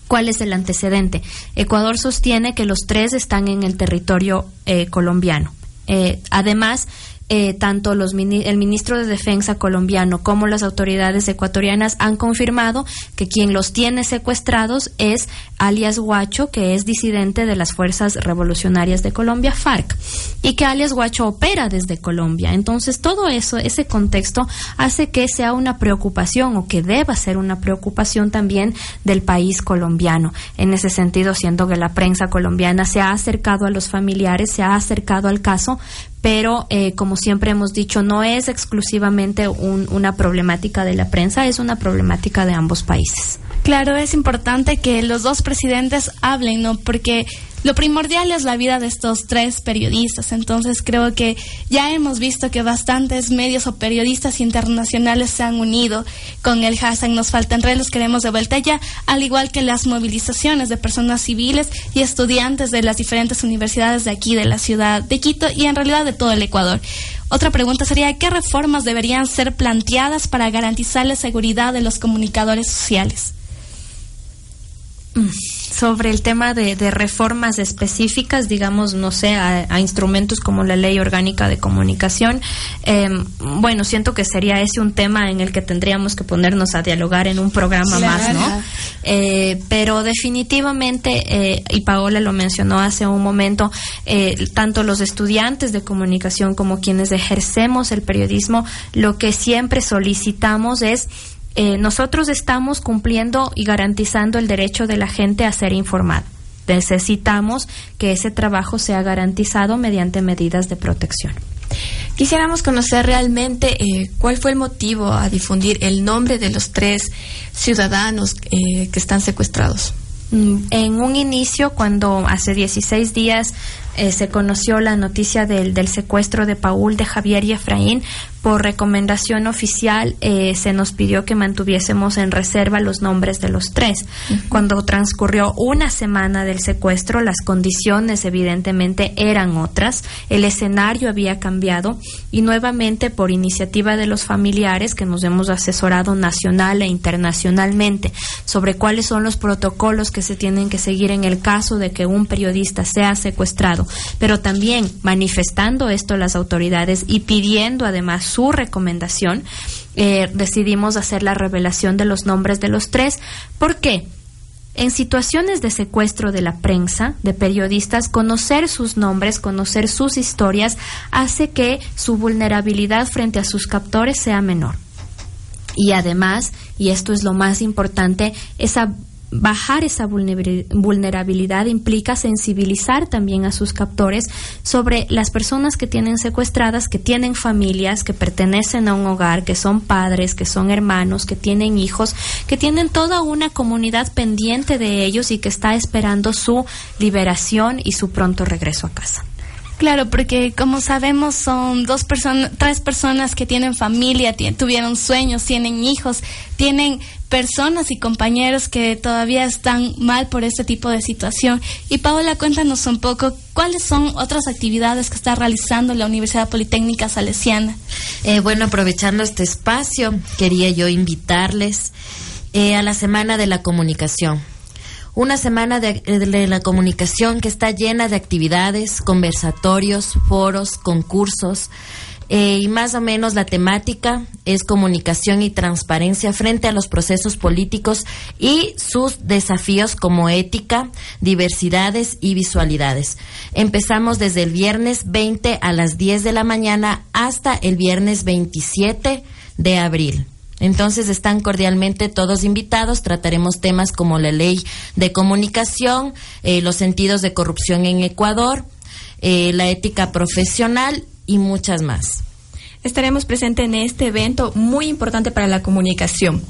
¿Cuál es el antecedente? Ecuador sostiene que los tres están en el territorio eh, colombiano. Eh, además, eh, tanto los el ministro de Defensa colombiano como las autoridades ecuatorianas han confirmado que quien los tiene secuestrados es alias Guacho, que es disidente de las Fuerzas Revolucionarias de Colombia, FARC, y que alias Guacho opera desde Colombia. Entonces, todo eso, ese contexto, hace que sea una preocupación o que deba ser una preocupación también del país colombiano. En ese sentido, siendo que la prensa colombiana se ha acercado a los familiares, se ha acercado al caso, pero eh, como siempre hemos dicho, no es exclusivamente una problemática de la prensa, es una problemática de ambos países. Claro, es importante que los dos presidentes hablen, ¿no? Porque lo primordial es la vida de estos tres periodistas. Entonces creo que ya hemos visto que bastantes medios o periodistas internacionales se han unido con el hashtag Nos faltan los queremos de vuelta ya, al igual que las movilizaciones de personas civiles y estudiantes de las diferentes universidades de aquí, de la ciudad de Quito y en realidad de todo el Ecuador. Otra pregunta sería, ¿qué reformas deberían ser planteadas para garantizar la seguridad de los comunicadores sociales? Mm, sobre el tema de, reformas específicas, digamos, no sé, a, instrumentos como la Ley Orgánica de Comunicación, em, bueno, siento que sería ese un tema en el que tendríamos que ponernos a dialogar en un programa más, ¿no? Eh, pero definitivamente, eh, y Paola lo mencionó hace un momento, eh, tanto los estudiantes de comunicación como quienes ejercemos el periodismo, lo que siempre solicitamos es eh, nosotros estamos cumpliendo y garantizando el derecho de la gente a ser informada. Necesitamos que ese trabajo sea garantizado mediante medidas de protección. Quisiéramos conocer realmente eh, cuál fue el motivo a difundir el nombre de los tres ciudadanos eh, que están secuestrados. Mm, en un inicio, cuando hace 16 días se conoció la noticia del, del, secuestro de Paul, de Javier y Efraín, por recomendación oficial eh, se nos pidió que mantuviésemos en reserva los nombres de los tres. Cuando transcurrió una semana del secuestro, las condiciones evidentemente eran otras, el escenario había cambiado y nuevamente por iniciativa de los familiares que nos hemos asesorado nacional e internacionalmente sobre cuáles son los protocolos que se tienen que seguir en el caso de que un periodista sea secuestrado, pero también manifestando esto las autoridades y pidiendo además su recomendación, eh, decidimos hacer la revelación de los nombres de los tres. ¿Por qué? En situaciones de secuestro de la prensa, de periodistas, conocer sus nombres, conocer sus historias, hace que su vulnerabilidad frente a sus captores sea menor. Y además, y esto es lo más importante, esa bajar esa vulnerabilidad implica sensibilizar también a sus captores sobre las personas que tienen secuestradas, que tienen familias, que pertenecen a un hogar, que son padres, que son hermanos, que tienen hijos, que tienen toda una comunidad pendiente de ellos y que está esperando su liberación y su pronto regreso a casa. Claro, porque como sabemos son dos personas, tres personas que tienen familia, tuvieron sueños, tienen hijos, tienen personas y compañeros que todavía están mal por este tipo de situación. Y Paola, cuéntanos un poco cuáles son otras actividades que está realizando la Universidad Politécnica Salesiana. Eh, bueno, aprovechando este espacio, quería yo invitarles eh, a la Semana de la Comunicación una semana de, la comunicación que está llena de actividades, conversatorios, foros, concursos. Eh, y más o menos la temática es comunicación y transparencia frente a los procesos políticos y sus desafíos como ética, diversidades y visualidades. Empezamos desde el viernes 20 a las 10 de la mañana hasta el viernes 27 de abril. Entonces están cordialmente todos invitados. Trataremos temas como la ley de comunicación, eh, los sentidos de corrupción en Ecuador, eh, la ética profesional y muchas más. Estaremos presentes en este evento muy importante para la comunicación.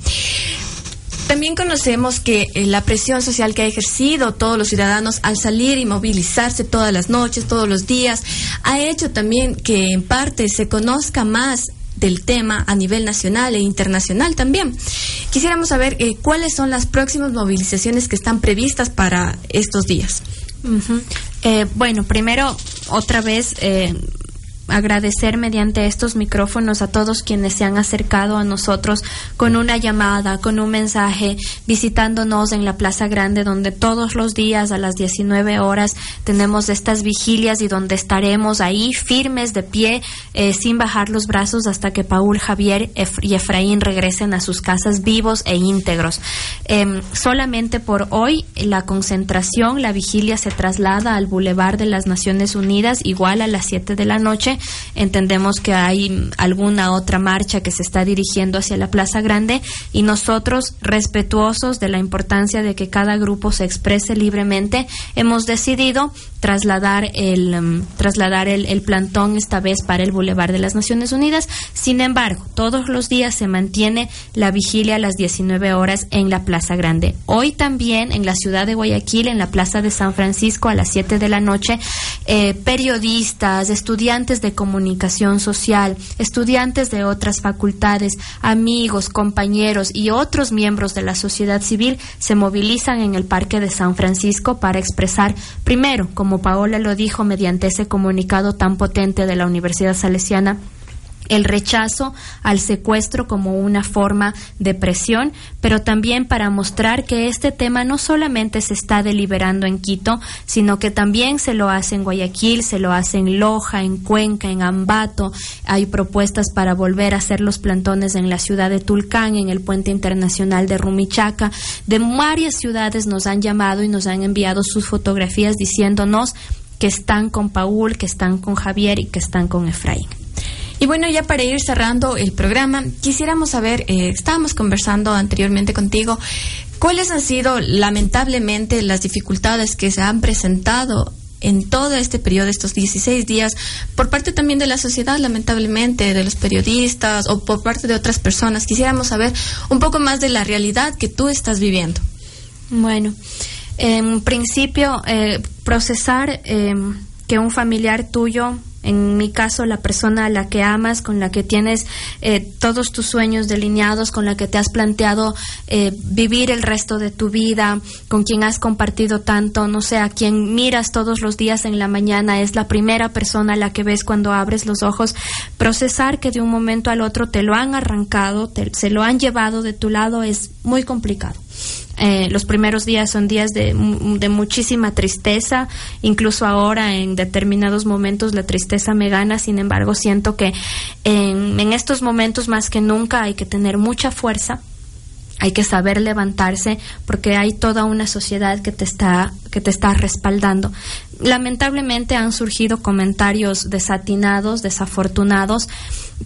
También conocemos que eh, la presión social que ha ejercido todos los ciudadanos al salir y movilizarse todas las noches, todos los días, ha hecho también que en parte se conozca más del tema a nivel nacional e internacional también. Quisiéramos saber eh, cuáles son las próximas movilizaciones que están previstas para estos días. Eh, bueno, primero, otra vez, eh, agradecer mediante estos micrófonos a todos quienes se han acercado a nosotros con una llamada, con un mensaje, visitándonos en la Plaza Grande, donde todos los días a las 19 horas tenemos estas vigilias y donde estaremos ahí firmes de pie, eh, sin bajar los brazos hasta que Paul, Javier y Efraín regresen a sus casas vivos e íntegros. Em, solamente por hoy la concentración, la vigilia se traslada al Boulevard de las Naciones Unidas, igual a las 7 de la noche entendemos que hay alguna otra marcha que se está dirigiendo hacia la Plaza Grande y nosotros, respetuosos de la importancia de que cada grupo se exprese libremente, hemos decidido trasladar el um, trasladar el, el, plantón esta vez para el Boulevard de las Naciones Unidas. Sin embargo, todos los días se mantiene la vigilia a las 19 horas en la Plaza Grande. Hoy también en la ciudad de Guayaquil, en la Plaza de San Francisco a las 7 de la noche, eh, periodistas, estudiantes de comunicación social, estudiantes de otras facultades, amigos, compañeros y otros miembros de la sociedad civil se movilizan en el Parque de San Francisco para expresar primero como Paola lo dijo mediante ese comunicado tan potente de la Universidad Salesiana, el rechazo al secuestro como una forma de presión, pero también para mostrar que este tema no solamente se está deliberando en Quito, sino que también se lo hace en Guayaquil, se lo hace en Loja, en Cuenca, en Ambato. Hay propuestas para volver a hacer los plantones en la ciudad de Tulcán, en el puente internacional de Rumichaca. De varias ciudades nos han llamado y nos han enviado sus fotografías diciéndonos que están con Paul, que están con Javier y que están con Efraín. Y bueno, ya para ir cerrando el programa, quisiéramos saber, eh, estábamos conversando anteriormente contigo, ¿cuáles han sido lamentablemente las dificultades que se han presentado en todo este periodo, estos 16 días, por parte también de la sociedad, lamentablemente, de los periodistas o por parte de otras personas. Quisiéramos saber un poco más de la realidad que tú estás viviendo. Bueno, en principio, eh, procesar eh, que un familiar tuyo en mi caso la persona a la que amas, con la que tienes eh, todos tus sueños delineados, con la que te has planteado eh, vivir el resto de tu vida, con quien has compartido tanto, no sé, a quien miras todos los días en la mañana, es la primera persona a la que ves cuando abres los ojos, procesar que de un momento al otro te lo han arrancado, se lo han llevado de tu lado es muy complicado. Eh, los primeros días son días de, muchísima tristeza, incluso ahora en determinados momentos la tristeza me gana, sin embargo siento que en, en estos momentos más que nunca hay que tener mucha fuerza, hay que saber levantarse porque hay toda una sociedad que te está que te está respaldando. Lamentablemente han surgido comentarios desatinados, desafortunados,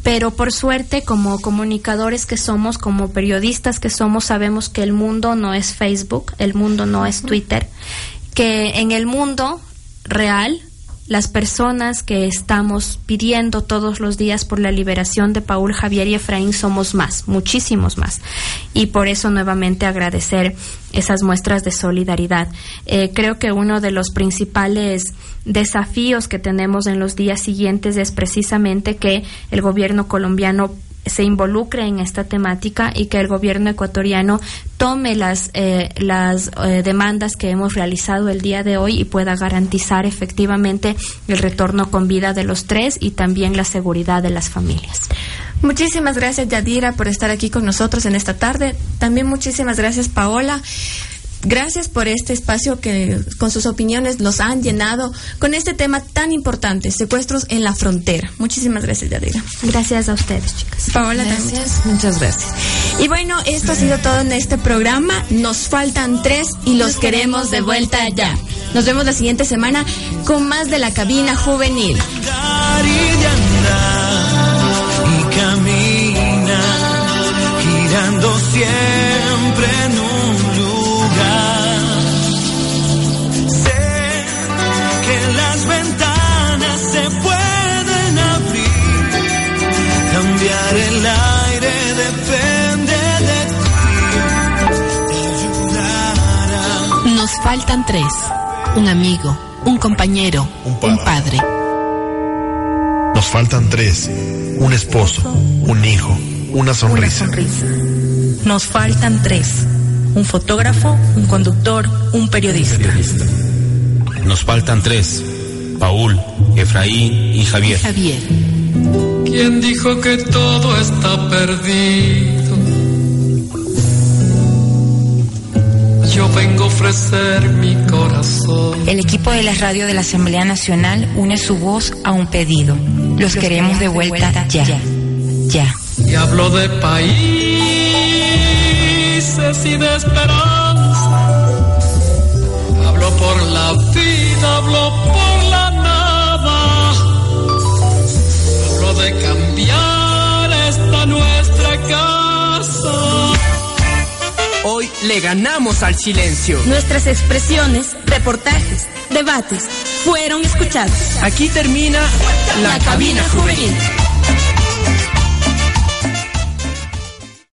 pero por suerte como comunicadores que somos, como periodistas que somos, sabemos que el mundo no es Facebook, el mundo no es Twitter, que en el mundo real las personas que estamos pidiendo todos los días por la liberación de Paul Javier y Efraín somos más, muchísimos más. Y por eso nuevamente agradecer esas muestras de solidaridad. Eh, creo que uno de los principales desafíos que tenemos en los días siguientes es precisamente que el gobierno colombiano se involucre en esta temática y que el gobierno ecuatoriano tome las, eh, las eh, demandas que hemos realizado el día de hoy y pueda garantizar efectivamente el retorno con vida de los tres y también la seguridad de las familias. Muchísimas gracias Yadira por estar aquí con nosotros en esta tarde. También muchísimas gracias Paola. Gracias por este espacio que con sus opiniones nos han llenado con este tema tan importante, secuestros en la frontera. Muchísimas gracias, Yadira. Gracias a ustedes, chicas. Paola, gracias. Muchas gracias. Y bueno, esto ha sido todo en este programa. Nos faltan tres y los queremos de vuelta ya. Nos vemos la siguiente semana con más de la cabina juvenil. Y camina girando siempre en el aire depende de ti. Ayudar a Nos faltan tres. Un amigo, un compañero, un padre. Nos faltan tres. Un esposo, un hijo, una sonrisa. Nos faltan tres. Un fotógrafo, un conductor, un periodista. Nos faltan tres. Paul, Efraín y Javier. Javier. ¿Quién dijo que todo está perdido? Yo vengo a ofrecer mi corazón. El equipo de la radio de la Asamblea Nacional une su voz a un pedido. Los, queremos de vuelta, ya. Ya. Y hablo de países y de esperanza. Hablo por la vida, hablo por la de cambiar esta nuestra casa. Hoy le ganamos al silencio. Nuestras expresiones, reportajes, debates fueron escuchados. Aquí termina la, cabina juvenil.